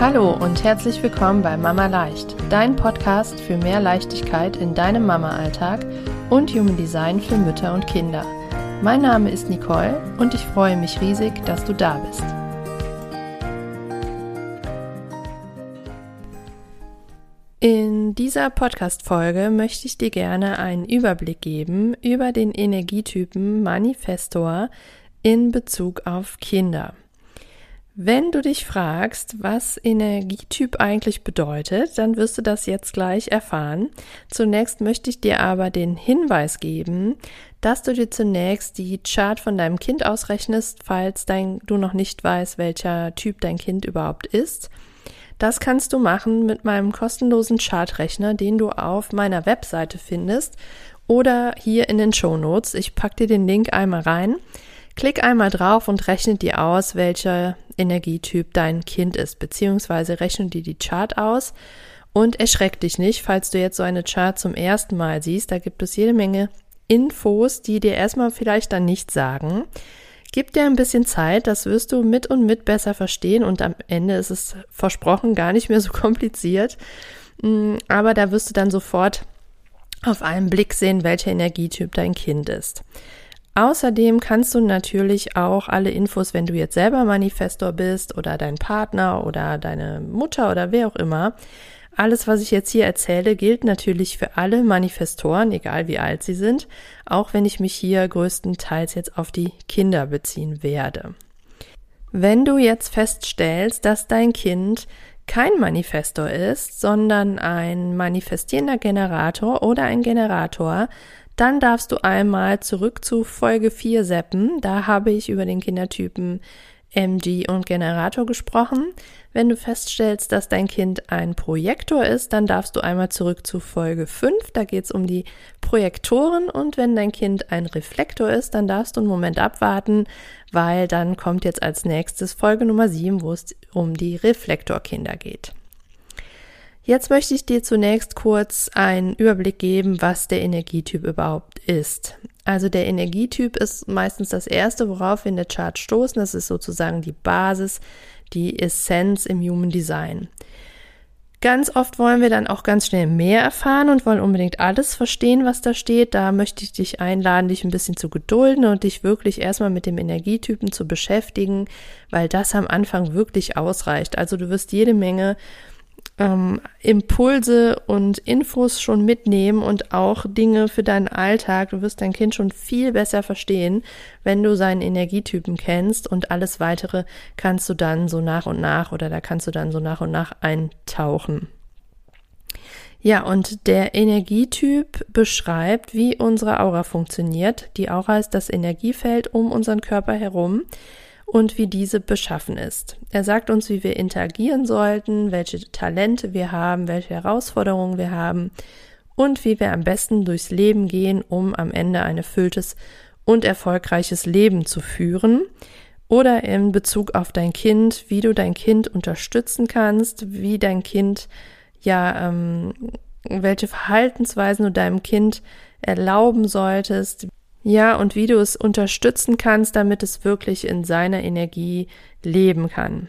Hallo und herzlich willkommen bei Mama Leicht, dein Podcast für mehr Leichtigkeit in deinem Mama-Alltag und Human Design für Mütter und Kinder. Mein Name ist Nicole und ich freue mich riesig, dass du da bist. In dieser Podcast-Folge möchte ich dir gerne einen Überblick geben über den Energietypen Manifestor in Bezug auf Kinder. Wenn du dich fragst, was Energietyp eigentlich bedeutet, dann wirst du das jetzt gleich erfahren. Zunächst möchte ich dir aber den Hinweis geben, dass du dir zunächst die Chart von deinem Kind ausrechnest, falls dein, du noch nicht weißt, welcher Typ dein Kind überhaupt ist. Das kannst du machen mit meinem kostenlosen Chartrechner, den du auf meiner Webseite findest oder hier in den Show Notes. Ich pack dir den Link einmal rein. Klick einmal drauf und rechne dir aus, welcher Energietyp dein Kind ist, beziehungsweise rechne dir die Chart aus und erschreck dich nicht, falls du jetzt so eine Chart zum ersten Mal siehst. Da gibt es jede Menge Infos, die dir erstmal vielleicht dann nicht sagen. Gib dir ein bisschen Zeit, das wirst du mit und mit besser verstehen und am Ende ist es versprochen gar nicht mehr so kompliziert. Mm, aber da wirst du dann sofort auf einen Blick sehen, welcher Energietyp dein Kind ist. Außerdem kannst du natürlich auch alle Infos, wenn du jetzt selber Manifestor bist oder dein Partner oder deine Mutter oder wer auch immer, alles, was ich jetzt hier erzähle, gilt natürlich für alle Manifestoren, egal wie alt sie sind, auch wenn ich mich hier größtenteils jetzt auf die Kinder beziehen werde. Wenn du jetzt feststellst, dass dein Kind kein Manifestor ist, sondern ein manifestierender Generator oder ein Generator, dann darfst du einmal zurück zu Folge 4 seppen. Da habe ich über den Kindertypen MG und Generator gesprochen. Wenn du feststellst, dass dein Kind ein Projektor ist, dann darfst du einmal zurück zu Folge 5. Da geht es um die Projektoren. Und wenn dein Kind ein Reflektor ist, dann darfst du einen Moment abwarten, weil dann kommt jetzt als nächstes Folge Nummer 7, wo es um die Reflektorkinder geht. Jetzt möchte ich dir zunächst kurz einen Überblick geben, was der Energietyp überhaupt ist. Also der Energietyp ist meistens das erste, worauf wir in der Chart stoßen. Das ist sozusagen die Basis, die Essenz im Human Design. Ganz oft wollen wir dann auch ganz schnell mehr erfahren und wollen unbedingt alles verstehen, was da steht. Da möchte ich dich einladen, dich ein bisschen zu gedulden und dich wirklich erstmal mit dem Energietypen zu beschäftigen, weil das am Anfang wirklich ausreicht. Also du wirst jede Menge ähm, Impulse und Infos schon mitnehmen und auch Dinge für deinen Alltag. Du wirst dein Kind schon viel besser verstehen, wenn du seinen Energietypen kennst und alles weitere kannst du dann so nach und nach oder da kannst du dann so nach und nach eintauchen. Ja, und der Energietyp beschreibt, wie unsere Aura funktioniert. Die Aura ist das Energiefeld um unseren Körper herum und wie diese beschaffen ist. Er sagt uns, wie wir interagieren sollten, welche Talente wir haben, welche Herausforderungen wir haben und wie wir am besten durchs Leben gehen, um am Ende ein erfülltes und erfolgreiches Leben zu führen. Oder in Bezug auf dein Kind, wie du dein Kind unterstützen kannst, wie dein Kind, ja, ähm, welche Verhaltensweisen du deinem Kind erlauben solltest, ja, und wie du es unterstützen kannst, damit es wirklich in seiner Energie leben kann.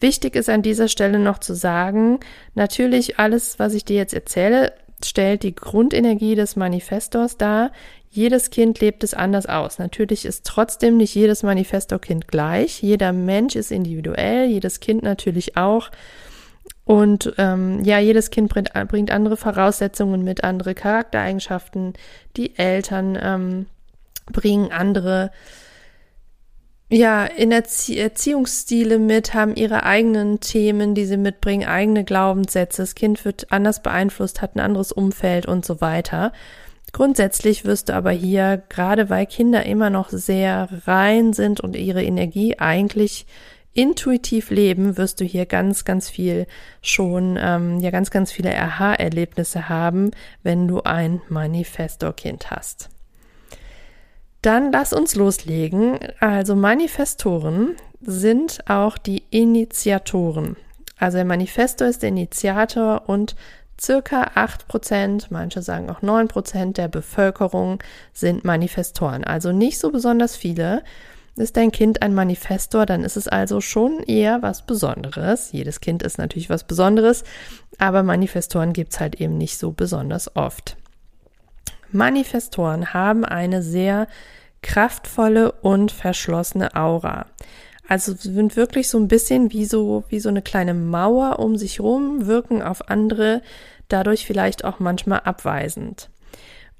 Wichtig ist an dieser Stelle noch zu sagen, natürlich alles, was ich dir jetzt erzähle, stellt die Grundenergie des Manifestors dar. Jedes Kind lebt es anders aus. Natürlich ist trotzdem nicht jedes Manifestor-Kind gleich. Jeder Mensch ist individuell, jedes Kind natürlich auch. Und ähm, ja, jedes Kind bringt, bringt andere Voraussetzungen mit, andere Charaktereigenschaften. Die Eltern ähm, bringen andere ja, in Erzie Erziehungsstile mit, haben ihre eigenen Themen, die sie mitbringen, eigene Glaubenssätze. Das Kind wird anders beeinflusst, hat ein anderes Umfeld und so weiter. Grundsätzlich wirst du aber hier, gerade weil Kinder immer noch sehr rein sind und ihre Energie eigentlich intuitiv leben, wirst du hier ganz, ganz viel schon, ähm, ja, ganz, ganz viele Aha-Erlebnisse haben, wenn du ein Manifestor-Kind hast. Dann lass uns loslegen. Also Manifestoren sind auch die Initiatoren. Also der Manifestor ist der Initiator und circa acht Prozent, manche sagen auch neun Prozent der Bevölkerung sind Manifestoren. Also nicht so besonders viele. Ist dein Kind ein Manifestor, dann ist es also schon eher was Besonderes. Jedes Kind ist natürlich was Besonderes, aber Manifestoren gibt es halt eben nicht so besonders oft. Manifestoren haben eine sehr kraftvolle und verschlossene Aura. Also sind wirklich so ein bisschen wie so, wie so eine kleine Mauer um sich rum, wirken auf andere dadurch vielleicht auch manchmal abweisend.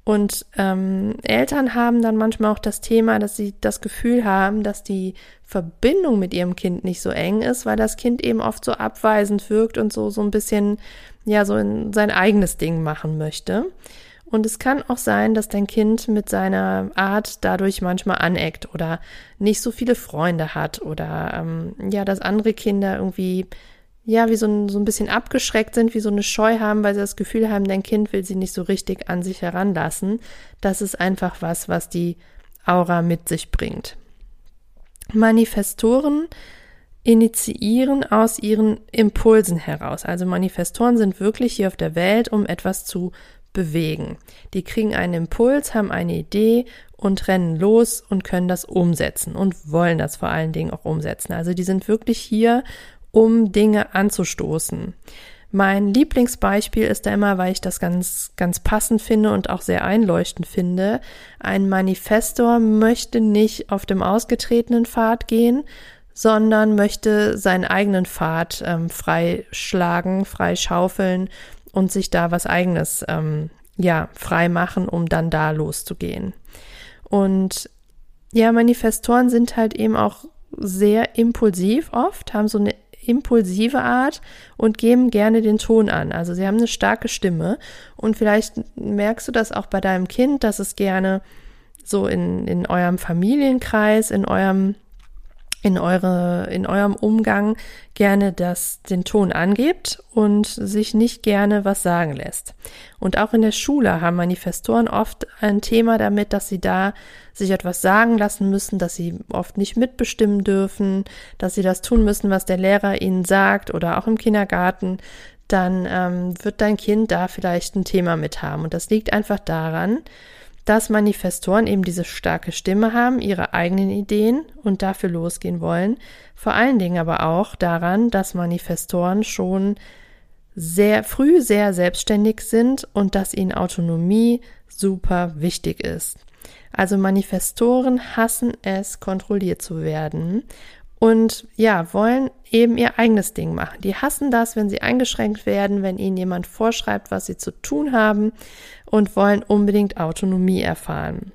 Und ähm, Eltern haben dann manchmal auch das Thema, dass sie das Gefühl haben, dass die Verbindung mit ihrem Kind nicht so eng ist, weil das Kind eben oft so abweisend wirkt und so, so ein bisschen, ja, so in sein eigenes Ding machen möchte. Und es kann auch sein, dass dein Kind mit seiner Art dadurch manchmal aneckt oder nicht so viele Freunde hat oder ähm, ja, dass andere Kinder irgendwie ja, wie so ein, so ein bisschen abgeschreckt sind, wie so eine Scheu haben, weil sie das Gefühl haben, dein Kind will sie nicht so richtig an sich heranlassen. Das ist einfach was, was die Aura mit sich bringt. Manifestoren initiieren aus ihren Impulsen heraus. Also Manifestoren sind wirklich hier auf der Welt, um etwas zu bewegen. Die kriegen einen Impuls, haben eine Idee und rennen los und können das umsetzen und wollen das vor allen Dingen auch umsetzen. Also die sind wirklich hier, um Dinge anzustoßen. Mein Lieblingsbeispiel ist da immer, weil ich das ganz, ganz passend finde und auch sehr einleuchtend finde. Ein Manifestor möchte nicht auf dem ausgetretenen Pfad gehen, sondern möchte seinen eigenen Pfad ähm, frei schlagen, frei schaufeln und sich da was eigenes ähm, ja frei machen, um dann da loszugehen. Und ja, Manifestoren sind halt eben auch sehr impulsiv oft, haben so eine impulsive Art und geben gerne den Ton an. Also sie haben eine starke Stimme und vielleicht merkst du das auch bei deinem Kind, dass es gerne so in, in eurem Familienkreis, in eurem in, eure, in eurem Umgang gerne das, den Ton angebt und sich nicht gerne was sagen lässt. Und auch in der Schule haben Manifestoren oft ein Thema damit, dass sie da sich etwas sagen lassen müssen, dass sie oft nicht mitbestimmen dürfen, dass sie das tun müssen, was der Lehrer ihnen sagt oder auch im Kindergarten, dann ähm, wird dein Kind da vielleicht ein Thema mit haben. Und das liegt einfach daran, dass Manifestoren eben diese starke Stimme haben, ihre eigenen Ideen und dafür losgehen wollen. Vor allen Dingen aber auch daran, dass Manifestoren schon sehr früh sehr selbstständig sind und dass ihnen Autonomie super wichtig ist. Also Manifestoren hassen es, kontrolliert zu werden und ja, wollen eben ihr eigenes Ding machen. Die hassen das, wenn sie eingeschränkt werden, wenn ihnen jemand vorschreibt, was sie zu tun haben und wollen unbedingt Autonomie erfahren.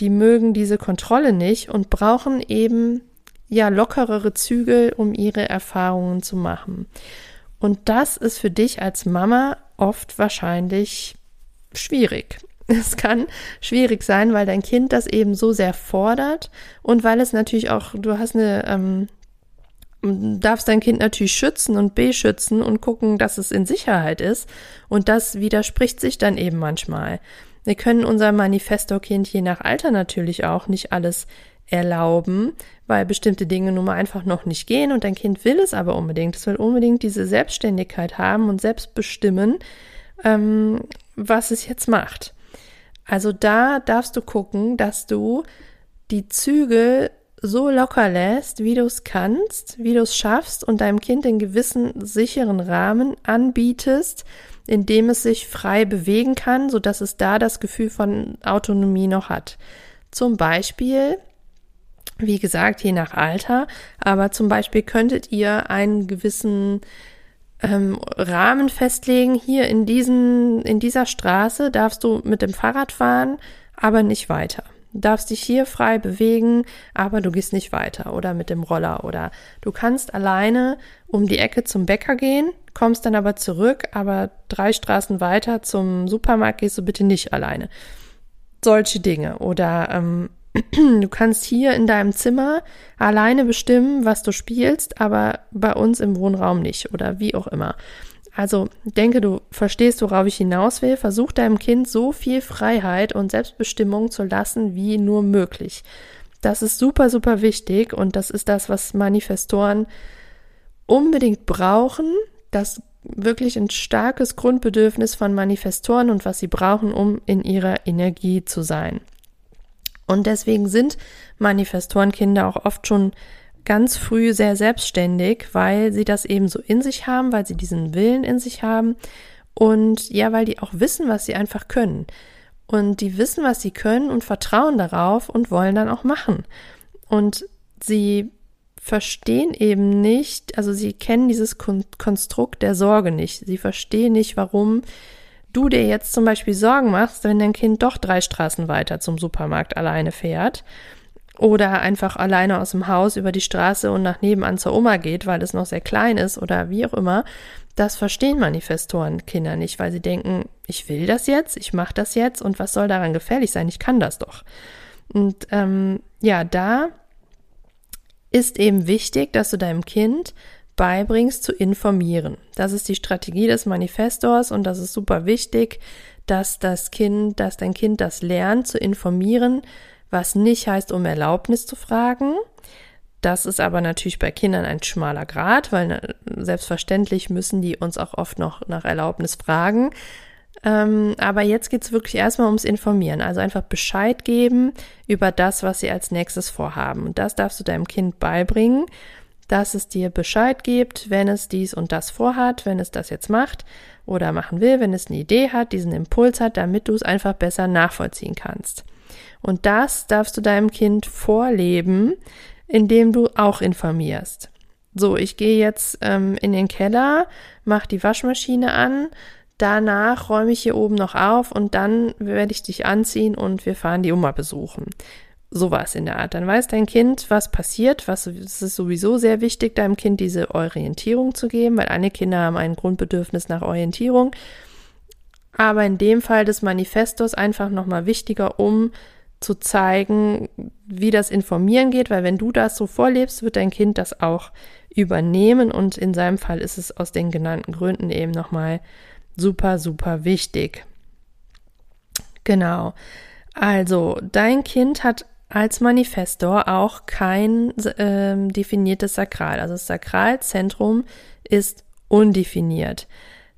Die mögen diese Kontrolle nicht und brauchen eben ja lockerere Zügel, um ihre Erfahrungen zu machen. Und das ist für dich als Mama oft wahrscheinlich schwierig. Es kann schwierig sein, weil dein Kind das eben so sehr fordert und weil es natürlich auch, du hast eine, ähm, darfst dein Kind natürlich schützen und beschützen und gucken, dass es in Sicherheit ist. Und das widerspricht sich dann eben manchmal. Wir können unserem Manifesto-Kind je nach Alter natürlich auch nicht alles erlauben, weil bestimmte Dinge nun mal einfach noch nicht gehen und dein Kind will es aber unbedingt. Es will unbedingt diese Selbstständigkeit haben und selbst bestimmen, ähm, was es jetzt macht. Also da darfst du gucken, dass du die Zügel so locker lässt, wie du es kannst, wie du es schaffst und deinem Kind den gewissen sicheren Rahmen anbietest, in dem es sich frei bewegen kann, so dass es da das Gefühl von Autonomie noch hat. Zum Beispiel, wie gesagt, je nach Alter, aber zum Beispiel könntet ihr einen gewissen ähm, Rahmen festlegen. Hier in diesen, in dieser Straße darfst du mit dem Fahrrad fahren, aber nicht weiter. Du darfst dich hier frei bewegen, aber du gehst nicht weiter oder mit dem Roller oder du kannst alleine um die Ecke zum Bäcker gehen, kommst dann aber zurück, aber drei Straßen weiter zum Supermarkt gehst du bitte nicht alleine. Solche Dinge oder ähm, Du kannst hier in deinem Zimmer alleine bestimmen, was du spielst, aber bei uns im Wohnraum nicht oder wie auch immer. Also denke, du verstehst, worauf ich hinaus will. Versuch deinem Kind so viel Freiheit und Selbstbestimmung zu lassen, wie nur möglich. Das ist super, super wichtig und das ist das, was Manifestoren unbedingt brauchen. Das wirklich ein starkes Grundbedürfnis von Manifestoren und was sie brauchen, um in ihrer Energie zu sein. Und deswegen sind Manifestorenkinder auch oft schon ganz früh sehr selbstständig, weil sie das eben so in sich haben, weil sie diesen Willen in sich haben und ja, weil die auch wissen, was sie einfach können. Und die wissen, was sie können und vertrauen darauf und wollen dann auch machen. Und sie verstehen eben nicht, also sie kennen dieses Konstrukt der Sorge nicht. Sie verstehen nicht, warum du dir jetzt zum Beispiel Sorgen machst, wenn dein Kind doch drei Straßen weiter zum Supermarkt alleine fährt oder einfach alleine aus dem Haus über die Straße und nach nebenan zur Oma geht, weil es noch sehr klein ist oder wie auch immer, das verstehen Manifestorenkinder nicht, weil sie denken, ich will das jetzt, ich mache das jetzt und was soll daran gefährlich sein? Ich kann das doch. Und ähm, ja, da ist eben wichtig, dass du deinem Kind beibringst zu informieren. Das ist die Strategie des Manifestors und das ist super wichtig, dass das Kind, dass dein Kind das lernt zu informieren, was nicht heißt, um Erlaubnis zu fragen. Das ist aber natürlich bei Kindern ein schmaler Grad, weil ne, selbstverständlich müssen die uns auch oft noch nach Erlaubnis fragen. Ähm, aber jetzt geht es wirklich erstmal ums Informieren, also einfach Bescheid geben über das, was sie als nächstes vorhaben. Und das darfst du deinem Kind beibringen, dass es dir Bescheid gibt, wenn es dies und das vorhat, wenn es das jetzt macht oder machen will, wenn es eine Idee hat, diesen Impuls hat, damit du es einfach besser nachvollziehen kannst. Und das darfst du deinem Kind vorleben, indem du auch informierst. So, ich gehe jetzt ähm, in den Keller, mache die Waschmaschine an, danach räume ich hier oben noch auf und dann werde ich dich anziehen und wir fahren die Oma besuchen. Sowas in der Art. Dann weiß dein Kind, was passiert. Was, es ist sowieso sehr wichtig, deinem Kind diese Orientierung zu geben, weil alle Kinder haben ein Grundbedürfnis nach Orientierung. Aber in dem Fall des Manifestos einfach nochmal wichtiger, um zu zeigen, wie das Informieren geht, weil wenn du das so vorlebst, wird dein Kind das auch übernehmen und in seinem Fall ist es aus den genannten Gründen eben nochmal super, super wichtig. Genau. Also, dein Kind hat als Manifestor auch kein äh, definiertes Sakral. Also das Sakralzentrum ist undefiniert.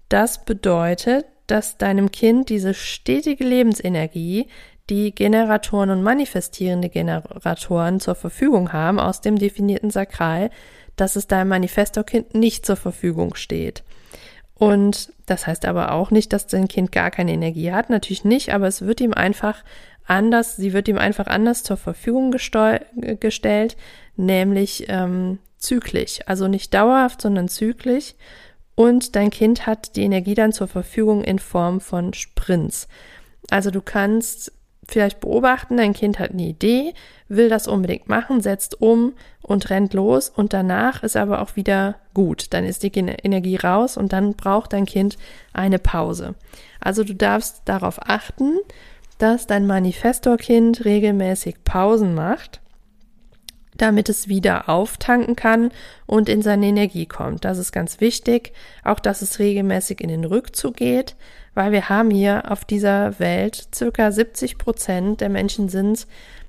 Das bedeutet, dass deinem Kind diese stetige Lebensenergie, die Generatoren und manifestierende Generatoren zur Verfügung haben aus dem definierten Sakral, dass es deinem Manifestorkind nicht zur Verfügung steht. Und das heißt aber auch nicht, dass dein Kind gar keine Energie hat, natürlich nicht, aber es wird ihm einfach anders, sie wird ihm einfach anders zur Verfügung gestellt, nämlich ähm, zyklisch, also nicht dauerhaft, sondern zyklisch. Und dein Kind hat die Energie dann zur Verfügung in Form von Sprints. Also du kannst vielleicht beobachten, dein Kind hat eine Idee, will das unbedingt machen, setzt um und rennt los und danach ist aber auch wieder gut. Dann ist die Energie raus und dann braucht dein Kind eine Pause. Also du darfst darauf achten, dass dein Manifestorkind regelmäßig Pausen macht, damit es wieder auftanken kann und in seine Energie kommt. Das ist ganz wichtig. Auch, dass es regelmäßig in den Rückzug geht, weil wir haben hier auf dieser Welt circa 70 Prozent der Menschen sind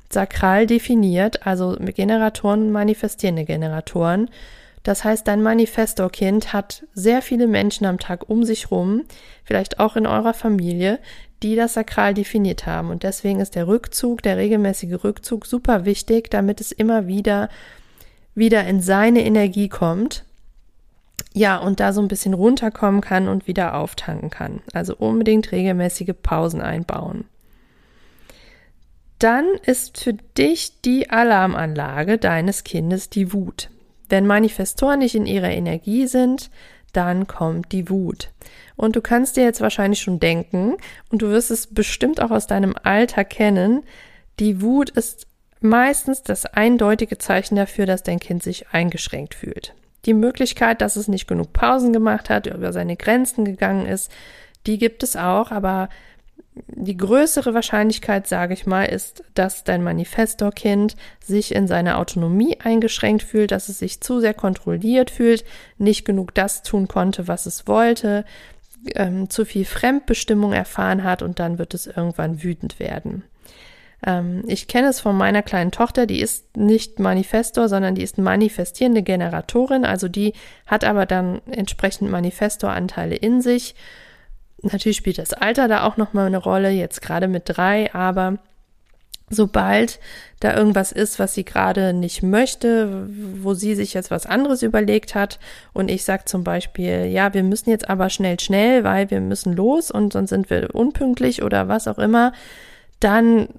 sakral definiert, also Generatoren, manifestierende Generatoren. Das heißt, dein Manifestorkind hat sehr viele Menschen am Tag um sich rum, vielleicht auch in eurer Familie, die das sakral definiert haben. Und deswegen ist der Rückzug, der regelmäßige Rückzug super wichtig, damit es immer wieder wieder in seine Energie kommt ja, und da so ein bisschen runterkommen kann und wieder auftanken kann. Also unbedingt regelmäßige Pausen einbauen. Dann ist für dich die Alarmanlage deines Kindes die Wut. Wenn Manifestoren nicht in ihrer Energie sind, dann kommt die Wut. Und du kannst dir jetzt wahrscheinlich schon denken, und du wirst es bestimmt auch aus deinem Alter kennen, die Wut ist meistens das eindeutige Zeichen dafür, dass dein Kind sich eingeschränkt fühlt. Die Möglichkeit, dass es nicht genug Pausen gemacht hat, über seine Grenzen gegangen ist, die gibt es auch, aber die größere Wahrscheinlichkeit, sage ich mal, ist, dass dein Manifestorkind sich in seiner Autonomie eingeschränkt fühlt, dass es sich zu sehr kontrolliert fühlt, nicht genug das tun konnte, was es wollte, ähm, zu viel Fremdbestimmung erfahren hat und dann wird es irgendwann wütend werden. Ähm, ich kenne es von meiner kleinen Tochter, die ist nicht Manifestor, sondern die ist manifestierende Generatorin, also die hat aber dann entsprechend Manifestoranteile in sich. Natürlich spielt das Alter da auch nochmal eine Rolle, jetzt gerade mit drei, aber sobald da irgendwas ist, was sie gerade nicht möchte, wo sie sich jetzt was anderes überlegt hat und ich sage zum Beispiel, ja, wir müssen jetzt aber schnell, schnell, weil wir müssen los und sonst sind wir unpünktlich oder was auch immer, dann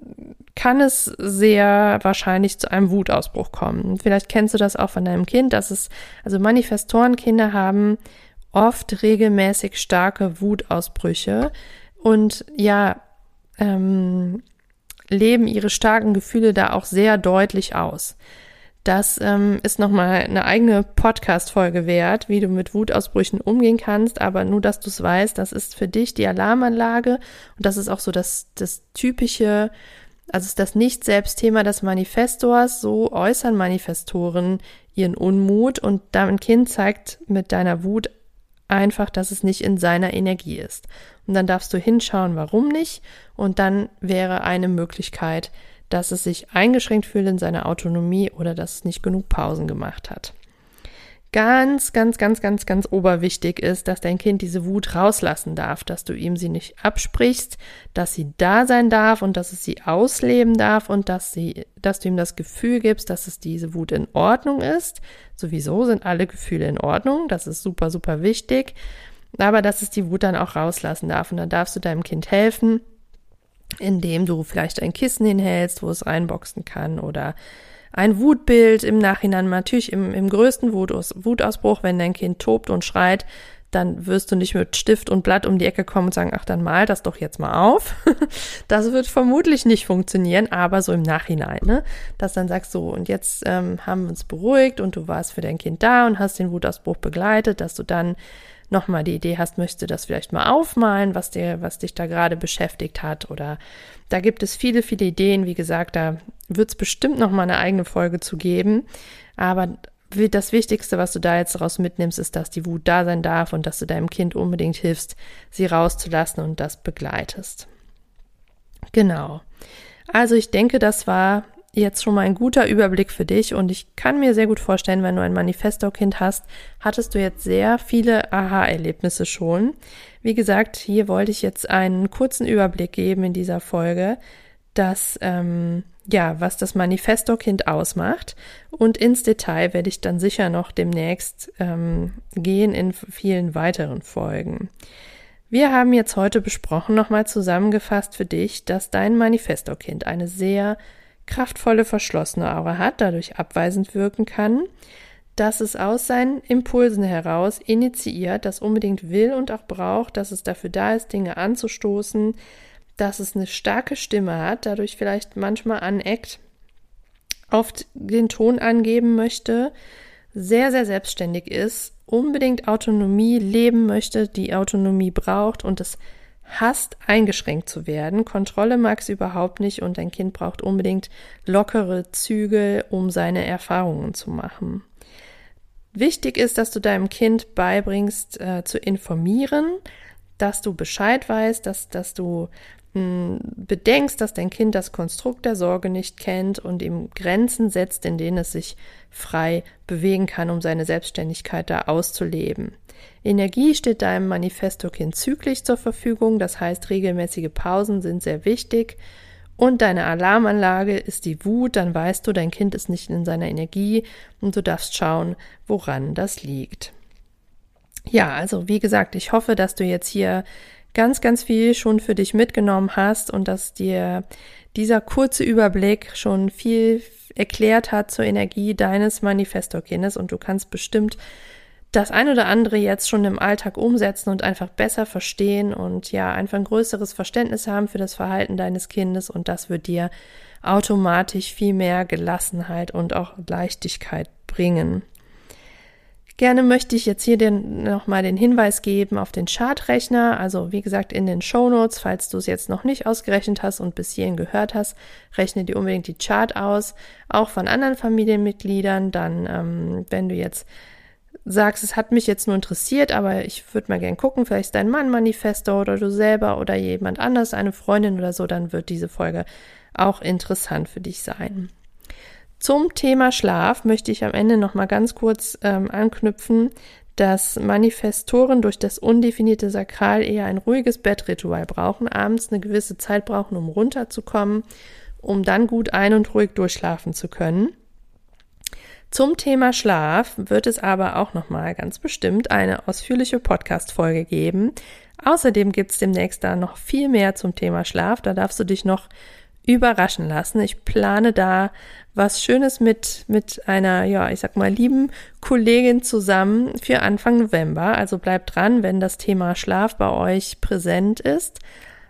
kann es sehr wahrscheinlich zu einem Wutausbruch kommen. Vielleicht kennst du das auch von deinem Kind, dass es, also Manifestorenkinder haben oft regelmäßig starke Wutausbrüche und ja, ähm, leben ihre starken Gefühle da auch sehr deutlich aus. Das ähm, ist nochmal eine eigene Podcast-Folge wert, wie du mit Wutausbrüchen umgehen kannst. Aber nur, dass du es weißt, das ist für dich die Alarmanlage und das ist auch so das, das typische, also ist das Nicht-Selbst-Thema des Manifestors. So äußern Manifestoren ihren Unmut und dein Kind zeigt mit deiner Wut einfach, dass es nicht in seiner Energie ist. Und dann darfst du hinschauen, warum nicht. Und dann wäre eine Möglichkeit, dass es sich eingeschränkt fühlt in seiner Autonomie oder dass es nicht genug Pausen gemacht hat. Ganz, ganz, ganz, ganz, ganz oberwichtig ist, dass dein Kind diese Wut rauslassen darf, dass du ihm sie nicht absprichst, dass sie da sein darf und dass es sie ausleben darf und dass sie, dass du ihm das Gefühl gibst, dass es diese Wut in Ordnung ist. Sowieso sind alle Gefühle in Ordnung. Das ist super, super wichtig. Aber dass es die Wut dann auch rauslassen darf. Und dann darfst du deinem Kind helfen, indem du vielleicht ein Kissen hinhältst, wo es reinboxen kann oder ein Wutbild im Nachhinein, natürlich im, im größten Wutaus, Wutausbruch, wenn dein Kind tobt und schreit, dann wirst du nicht mit Stift und Blatt um die Ecke kommen und sagen, ach, dann mal das doch jetzt mal auf. das wird vermutlich nicht funktionieren, aber so im Nachhinein, ne? Dass dann sagst so, und jetzt ähm, haben wir uns beruhigt und du warst für dein Kind da und hast den Wutausbruch begleitet, dass du dann nochmal die Idee hast, möchte das vielleicht mal aufmalen, was dir, was dich da gerade beschäftigt hat. Oder da gibt es viele, viele Ideen. Wie gesagt, da wird es bestimmt nochmal eine eigene Folge zu geben. Aber das Wichtigste, was du da jetzt daraus mitnimmst, ist, dass die Wut da sein darf und dass du deinem Kind unbedingt hilfst, sie rauszulassen und das begleitest. Genau. Also ich denke, das war jetzt schon mal ein guter Überblick für dich und ich kann mir sehr gut vorstellen, wenn du ein Manifesto-Kind hast, hattest du jetzt sehr viele Aha-Erlebnisse schon. Wie gesagt, hier wollte ich jetzt einen kurzen Überblick geben in dieser Folge, dass ähm, ja, was das Manifesto-Kind ausmacht. Und ins Detail werde ich dann sicher noch demnächst ähm, gehen in vielen weiteren Folgen. Wir haben jetzt heute besprochen, nochmal zusammengefasst für dich, dass dein Manifesto-Kind eine sehr kraftvolle verschlossene Aura hat, dadurch abweisend wirken kann, dass es aus seinen Impulsen heraus initiiert, das unbedingt will und auch braucht, dass es dafür da ist, Dinge anzustoßen, dass es eine starke Stimme hat, dadurch vielleicht manchmal aneckt, oft den Ton angeben möchte, sehr, sehr selbstständig ist, unbedingt Autonomie leben möchte, die Autonomie braucht und es hasst, eingeschränkt zu werden. Kontrolle mag es überhaupt nicht und dein Kind braucht unbedingt lockere Zügel, um seine Erfahrungen zu machen. Wichtig ist, dass du deinem Kind beibringst, äh, zu informieren, dass du Bescheid weißt, dass, dass du hm, bedenkst, dass dein Kind das Konstrukt der Sorge nicht kennt und ihm Grenzen setzt, in denen es sich frei bewegen kann, um seine Selbstständigkeit da auszuleben. Energie steht deinem Manifesto-Kind zügig zur Verfügung, das heißt, regelmäßige Pausen sind sehr wichtig. Und deine Alarmanlage ist die Wut, dann weißt du, dein Kind ist nicht in seiner Energie und du darfst schauen, woran das liegt. Ja, also wie gesagt, ich hoffe, dass du jetzt hier ganz, ganz viel schon für dich mitgenommen hast und dass dir dieser kurze Überblick schon viel erklärt hat zur Energie deines Manifesto-Kindes und du kannst bestimmt das ein oder andere jetzt schon im Alltag umsetzen und einfach besser verstehen und ja, einfach ein größeres Verständnis haben für das Verhalten deines Kindes und das wird dir automatisch viel mehr Gelassenheit und auch Leichtigkeit bringen. Gerne möchte ich jetzt hier nochmal den Hinweis geben auf den Chartrechner. Also wie gesagt in den Show Notes, falls du es jetzt noch nicht ausgerechnet hast und bis hierhin gehört hast, rechne dir unbedingt die Chart aus. Auch von anderen Familienmitgliedern. Dann, ähm, wenn du jetzt sagst, es hat mich jetzt nur interessiert, aber ich würde mal gern gucken, vielleicht ist dein Mann Manifesto oder du selber oder jemand anders, eine Freundin oder so, dann wird diese Folge auch interessant für dich sein. Zum Thema Schlaf möchte ich am Ende noch mal ganz kurz ähm, anknüpfen, dass Manifestoren durch das undefinierte Sakral eher ein ruhiges Bettritual brauchen, abends eine gewisse Zeit brauchen, um runterzukommen um dann gut ein- und ruhig durchschlafen zu können. Zum Thema Schlaf wird es aber auch nochmal ganz bestimmt eine ausführliche Podcast-Folge geben. Außerdem gibt es demnächst da noch viel mehr zum Thema Schlaf. Da darfst du dich noch überraschen lassen. Ich plane da was Schönes mit, mit einer, ja, ich sag mal, lieben Kollegin zusammen für Anfang November. Also bleib dran, wenn das Thema Schlaf bei euch präsent ist.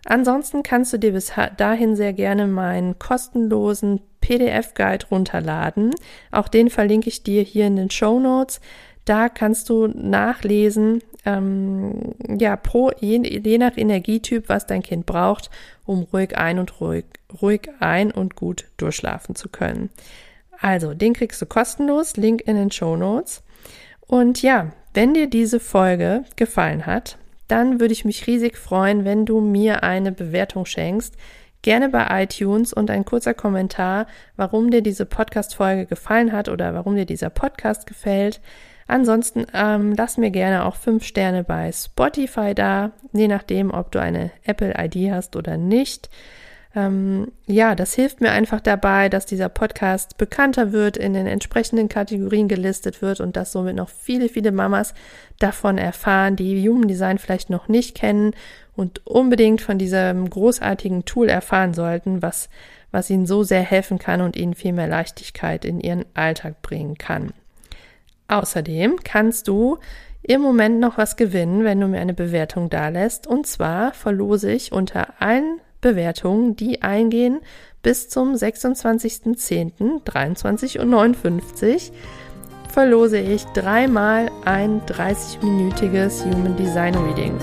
Ansonsten kannst du dir bis dahin sehr gerne meinen kostenlosen PDF-Guide runterladen. Auch den verlinke ich dir hier in den Show Notes. Da kannst du nachlesen, ähm, ja, pro, je, je nach Energietyp, was dein Kind braucht, um ruhig ein und ruhig, ruhig ein und gut durchschlafen zu können. Also, den kriegst du kostenlos, Link in den Show Notes. Und ja, wenn dir diese Folge gefallen hat, dann würde ich mich riesig freuen, wenn du mir eine Bewertung schenkst. Gerne bei iTunes und ein kurzer Kommentar, warum dir diese Podcast-Folge gefallen hat oder warum dir dieser Podcast gefällt. Ansonsten ähm, lass mir gerne auch fünf Sterne bei Spotify da, je nachdem, ob du eine Apple-ID hast oder nicht. Ähm, ja, das hilft mir einfach dabei, dass dieser Podcast bekannter wird, in den entsprechenden Kategorien gelistet wird und dass somit noch viele, viele Mamas davon erfahren, die Human Design vielleicht noch nicht kennen und unbedingt von diesem großartigen Tool erfahren sollten, was, was ihnen so sehr helfen kann und ihnen viel mehr Leichtigkeit in ihren Alltag bringen kann. Außerdem kannst du im Moment noch was gewinnen, wenn du mir eine Bewertung dalässt. Und zwar verlose ich unter allen Bewertungen, die eingehen bis zum 26.10.23 und 59 verlose ich dreimal ein 30-minütiges Human Design Reading.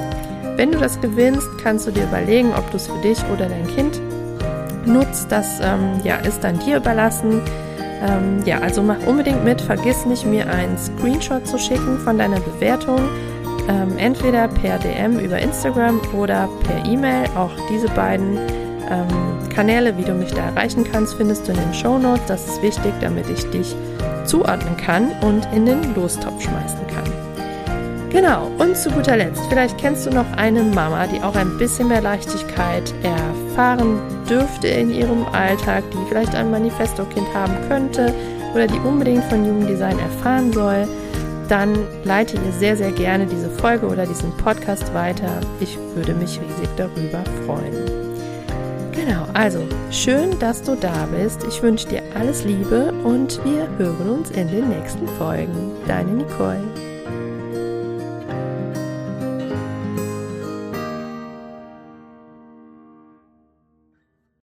Wenn du das gewinnst, kannst du dir überlegen, ob du es für dich oder dein Kind nutzt. Das ähm, ja, ist dann dir überlassen. Ähm, ja, also mach unbedingt mit. Vergiss nicht, mir einen Screenshot zu schicken von deiner Bewertung. Ähm, entweder per DM über Instagram oder per E-Mail. Auch diese beiden ähm, Kanäle, wie du mich da erreichen kannst, findest du in den Show Notes. Das ist wichtig, damit ich dich zuordnen kann und in den Lostopf schmeißen kann. Genau, und zu guter Letzt, vielleicht kennst du noch eine Mama, die auch ein bisschen mehr Leichtigkeit erfahren dürfte in ihrem Alltag, die vielleicht ein Manifesto-Kind haben könnte oder die unbedingt von Human Design erfahren soll, dann leite ihr sehr, sehr gerne diese Folge oder diesen Podcast weiter. Ich würde mich riesig darüber freuen. Genau, also schön, dass du da bist. Ich wünsche dir alles Liebe und wir hören uns in den nächsten Folgen. Deine Nicole.